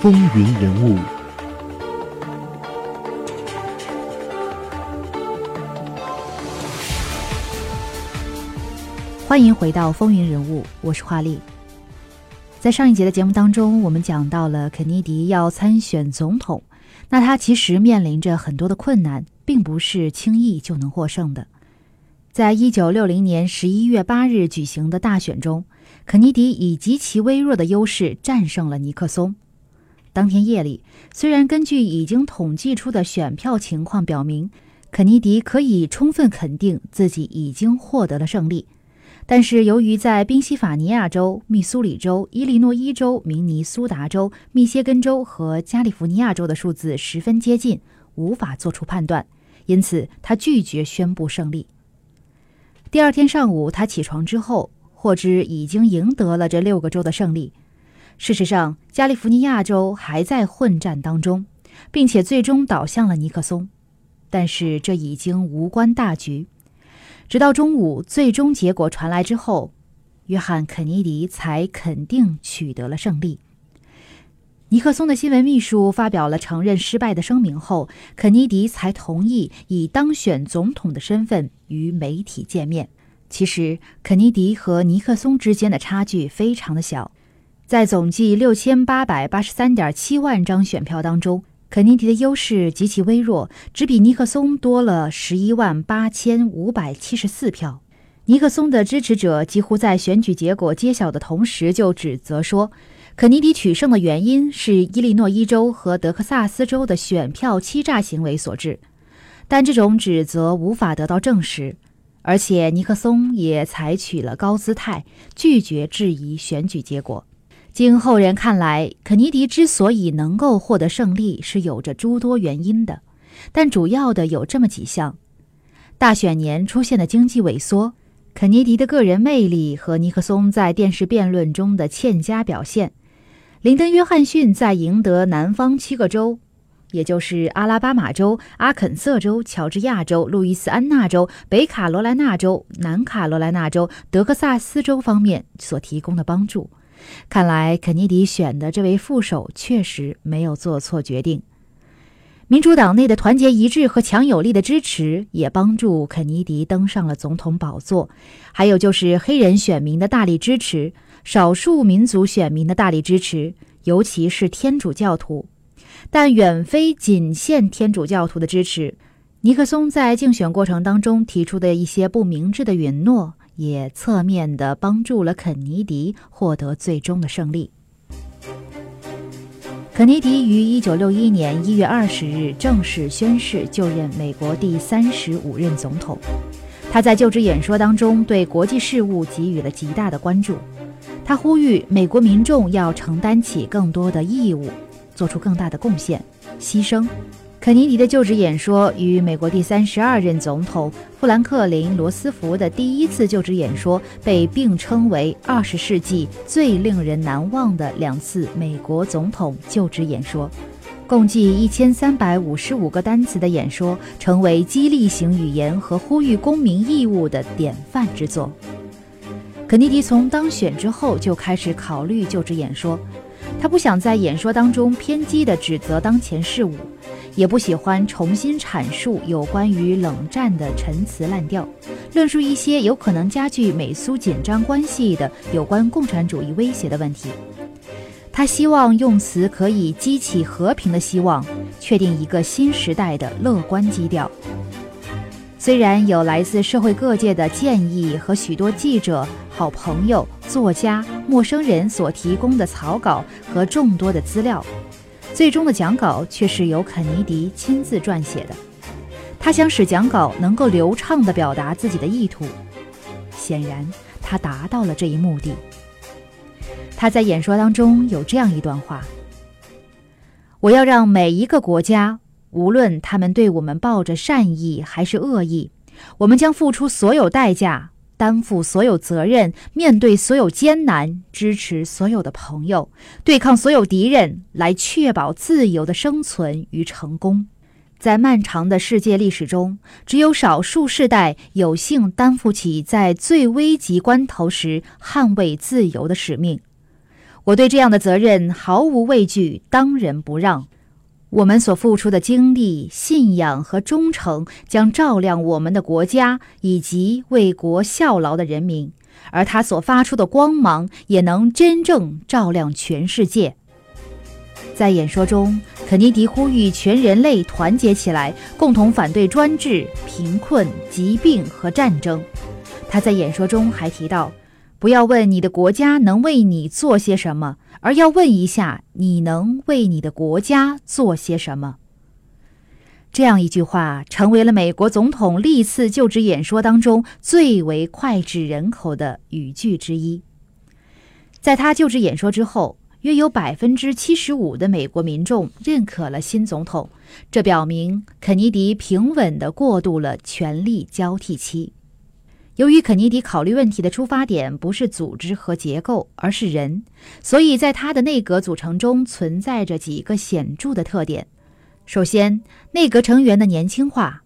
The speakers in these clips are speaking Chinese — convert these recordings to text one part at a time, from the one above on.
风云人物》。欢迎回到《风云人物》，我是华丽。在上一节的节目当中，我们讲到了肯尼迪要参选总统，那他其实面临着很多的困难，并不是轻易就能获胜的。在一九六零年十一月八日举行的大选中，肯尼迪以极其微弱的优势战胜了尼克松。当天夜里，虽然根据已经统计出的选票情况表明，肯尼迪可以充分肯定自己已经获得了胜利。但是，由于在宾夕法尼亚州、密苏里州、伊利诺伊州、明尼苏达州、密歇根州和加利福尼亚州的数字十分接近，无法做出判断，因此他拒绝宣布胜利。第二天上午，他起床之后，获知已经赢得了这六个州的胜利。事实上，加利福尼亚州还在混战当中，并且最终倒向了尼克松，但是这已经无关大局。直到中午，最终结果传来之后，约翰·肯尼迪才肯定取得了胜利。尼克松的新闻秘书发表了承认失败的声明后，肯尼迪才同意以当选总统的身份与媒体见面。其实，肯尼迪和尼克松之间的差距非常的小，在总计六千八百八十三点七万张选票当中。肯尼迪的优势极其微弱，只比尼克松多了十一万八千五百七十四票。尼克松的支持者几乎在选举结果揭晓的同时就指责说，肯尼迪取胜的原因是伊利诺伊州和德克萨斯州的选票欺诈行为所致。但这种指责无法得到证实，而且尼克松也采取了高姿态，拒绝质疑选举结果。经后人看来，肯尼迪之所以能够获得胜利，是有着诸多原因的，但主要的有这么几项：大选年出现的经济萎缩，肯尼迪的个人魅力和尼克松在电视辩论中的欠佳表现，林登·约翰逊在赢得南方七个州，也就是阿拉巴马州、阿肯色州、乔治亚州、路易斯安那州、北卡罗来纳州、南卡罗来纳州、德克萨斯州方面所提供的帮助。看来，肯尼迪选的这位副手确实没有做错决定。民主党内的团结一致和强有力的支持也帮助肯尼迪登上了总统宝座。还有就是黑人选民的大力支持，少数民族选民的大力支持，尤其是天主教徒，但远非仅限天主教徒的支持。尼克松在竞选过程当中提出的一些不明智的允诺。也侧面的帮助了肯尼迪获得最终的胜利。肯尼迪于一九六一年一月二十日正式宣誓就任美国第三十五任总统。他在就职演说当中对国际事务给予了极大的关注。他呼吁美国民众要承担起更多的义务，做出更大的贡献、牺牲。肯尼迪的就职演说与美国第三十二任总统富兰克林·罗斯福的第一次就职演说被并称为二十世纪最令人难忘的两次美国总统就职演说。共计一千三百五十五个单词的演说，成为激励型语言和呼吁公民义务的典范之作。肯尼迪从当选之后就开始考虑就职演说，他不想在演说当中偏激地指责当前事务。也不喜欢重新阐述有关于冷战的陈词滥调，论述一些有可能加剧美苏紧张关系的有关共产主义威胁的问题。他希望用词可以激起和平的希望，确定一个新时代的乐观基调。虽然有来自社会各界的建议和许多记者、好朋友、作家、陌生人所提供的草稿和众多的资料。最终的讲稿却是由肯尼迪亲自撰写的。他想使讲稿能够流畅地表达自己的意图，显然他达到了这一目的。他在演说当中有这样一段话：“我要让每一个国家，无论他们对我们抱着善意还是恶意，我们将付出所有代价。”担负所有责任，面对所有艰难，支持所有的朋友，对抗所有敌人，来确保自由的生存与成功。在漫长的世界历史中，只有少数世代有幸担负起在最危急关头时捍卫自由的使命。我对这样的责任毫无畏惧，当仁不让。我们所付出的精力、信仰和忠诚，将照亮我们的国家以及为国效劳的人民，而他所发出的光芒，也能真正照亮全世界。在演说中，肯尼迪呼吁全人类团结起来，共同反对专制、贫困、疾病和战争。他在演说中还提到。不要问你的国家能为你做些什么，而要问一下你能为你的国家做些什么。这样一句话成为了美国总统历次就职演说当中最为脍炙人口的语句之一。在他就职演说之后，约有百分之七十五的美国民众认可了新总统，这表明肯尼迪平稳地过渡了权力交替期。由于肯尼迪考虑问题的出发点不是组织和结构，而是人，所以在他的内阁组成中存在着几个显著的特点。首先，内阁成员的年轻化。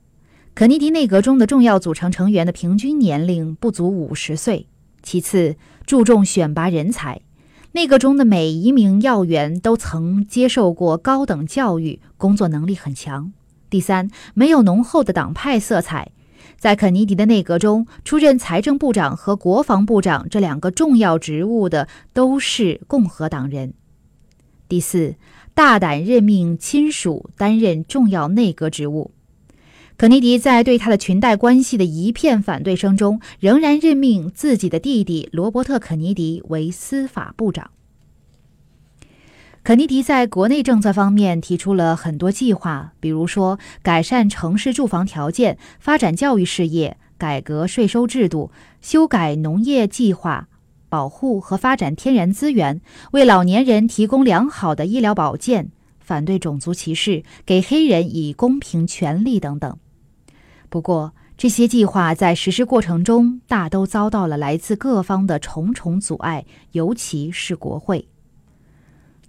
肯尼迪内阁中的重要组成成员的平均年龄不足五十岁。其次，注重选拔人才。内阁中的每一名要员都曾接受过高等教育，工作能力很强。第三，没有浓厚的党派色彩。在肯尼迪的内阁中，出任财政部长和国防部长这两个重要职务的都是共和党人。第四，大胆任命亲属担任重要内阁职务。肯尼迪在对他的裙带关系的一片反对声中，仍然任命自己的弟弟罗伯特·肯尼迪为司法部长。肯尼迪在国内政策方面提出了很多计划，比如说改善城市住房条件、发展教育事业、改革税收制度、修改农业计划、保护和发展天然资源、为老年人提供良好的医疗保健、反对种族歧视、给黑人以公平权利等等。不过，这些计划在实施过程中大都遭到了来自各方的重重阻碍，尤其是国会。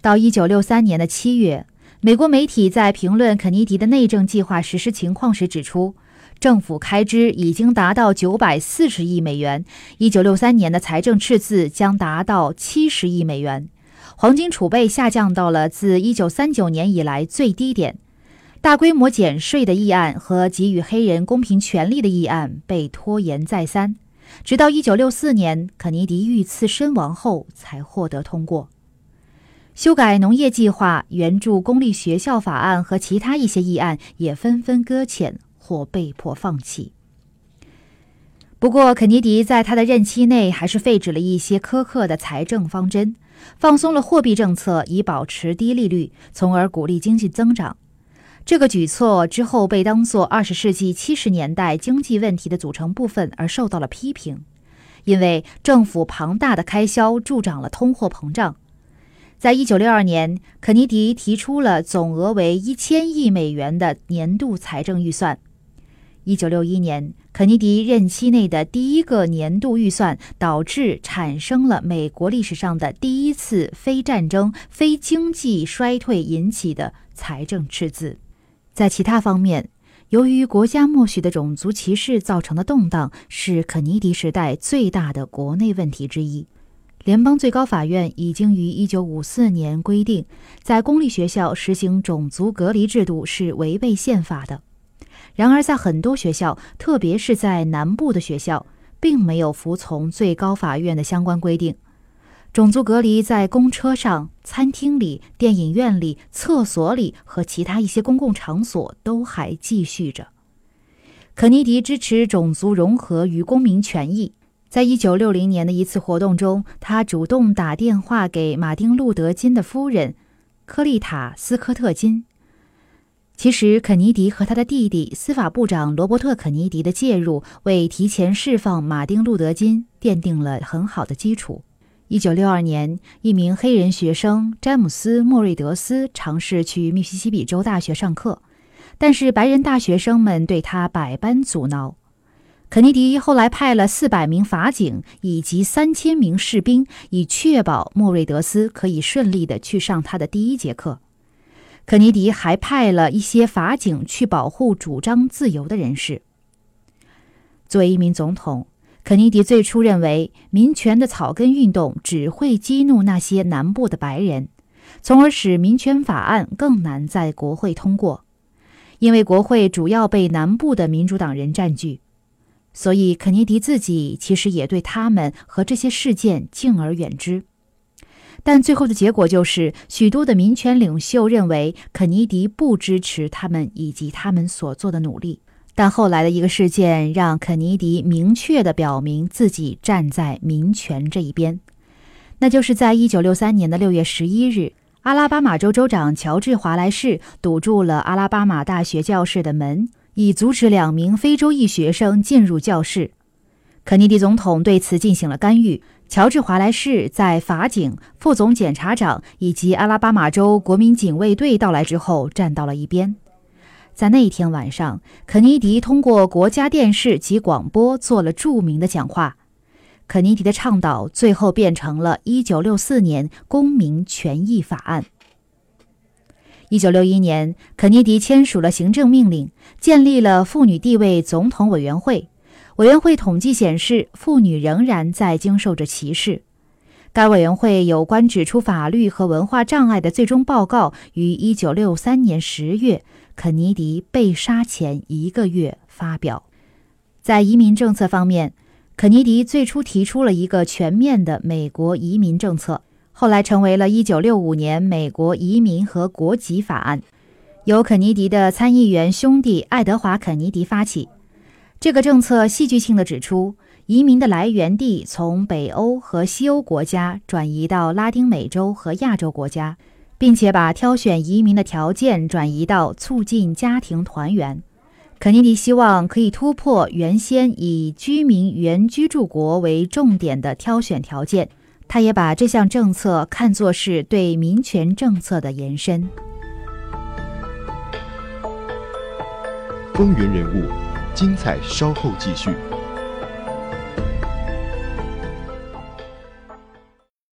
到一九六三年的七月，美国媒体在评论肯尼迪的内政计划实施情况时指出，政府开支已经达到九百四十亿美元，一九六三年的财政赤字将达到七十亿美元，黄金储备下降到了自一九三九年以来最低点，大规模减税的议案和给予黑人公平权利的议案被拖延再三，直到一九六四年肯尼迪遇刺身亡后才获得通过。修改农业计划、援助公立学校法案和其他一些议案也纷纷搁浅或被迫放弃。不过，肯尼迪在他的任期内还是废止了一些苛刻的财政方针，放松了货币政策以保持低利率，从而鼓励经济增长。这个举措之后被当作二十世纪七十年代经济问题的组成部分而受到了批评，因为政府庞大的开销助长了通货膨胀。在一九六二年，肯尼迪提出了总额为一千亿美元的年度财政预算。一九六一年，肯尼迪任期内的第一个年度预算导致产生了美国历史上的第一次非战争、非经济衰退引起的财政赤字。在其他方面，由于国家默许的种族歧视造成的动荡，是肯尼迪时代最大的国内问题之一。联邦最高法院已经于1954年规定，在公立学校实行种族隔离制度是违背宪法的。然而，在很多学校，特别是在南部的学校，并没有服从最高法院的相关规定。种族隔离在公车上、餐厅里、电影院里、厕所里和其他一些公共场所都还继续着。肯尼迪支持种族融合与公民权益。在一九六零年的一次活动中，他主动打电话给马丁·路德·金的夫人科丽塔·斯科特·金。其实，肯尼迪和他的弟弟司法部长罗伯特·肯尼迪的介入，为提前释放马丁·路德·金奠定了很好的基础。一九六二年，一名黑人学生詹姆斯·莫瑞德斯尝试去密西西比州大学上课，但是白人大学生们对他百般阻挠。肯尼迪后来派了四百名法警以及三千名士兵，以确保莫瑞德斯可以顺利的去上他的第一节课。肯尼迪还派了一些法警去保护主张自由的人士。作为一名总统，肯尼迪最初认为民权的草根运动只会激怒那些南部的白人，从而使民权法案更难在国会通过，因为国会主要被南部的民主党人占据。所以，肯尼迪自己其实也对他们和这些事件敬而远之。但最后的结果就是，许多的民权领袖认为肯尼迪不支持他们以及他们所做的努力。但后来的一个事件让肯尼迪明确地表明自己站在民权这一边，那就是在1963年的6月11日，阿拉巴马州州长乔治·华莱士堵住了阿拉巴马大学教室的门。以阻止两名非洲裔学生进入教室，肯尼迪总统对此进行了干预。乔治·华莱士在法警、副总检察长以及阿拉巴马州国民警卫队到来之后站到了一边。在那一天晚上，肯尼迪通过国家电视及广播做了著名的讲话。肯尼迪的倡导最后变成了1964年公民权益法案。一九六一年，肯尼迪签署了行政命令，建立了妇女地位总统委员会。委员会统计显示，妇女仍然在经受着歧视。该委员会有关指出法律和文化障碍的最终报告于一九六三年十月，肯尼迪被杀前一个月发表。在移民政策方面，肯尼迪最初提出了一个全面的美国移民政策。后来成为了一九六五年美国移民和国籍法案，由肯尼迪的参议员兄弟爱德华·肯尼迪发起。这个政策戏剧性地指出，移民的来源地从北欧和西欧国家转移到拉丁美洲和亚洲国家，并且把挑选移民的条件转移到促进家庭团圆。肯尼迪希望可以突破原先以居民原居住国为重点的挑选条件。他也把这项政策看作是对民权政策的延伸。风云人物，精彩稍后继续。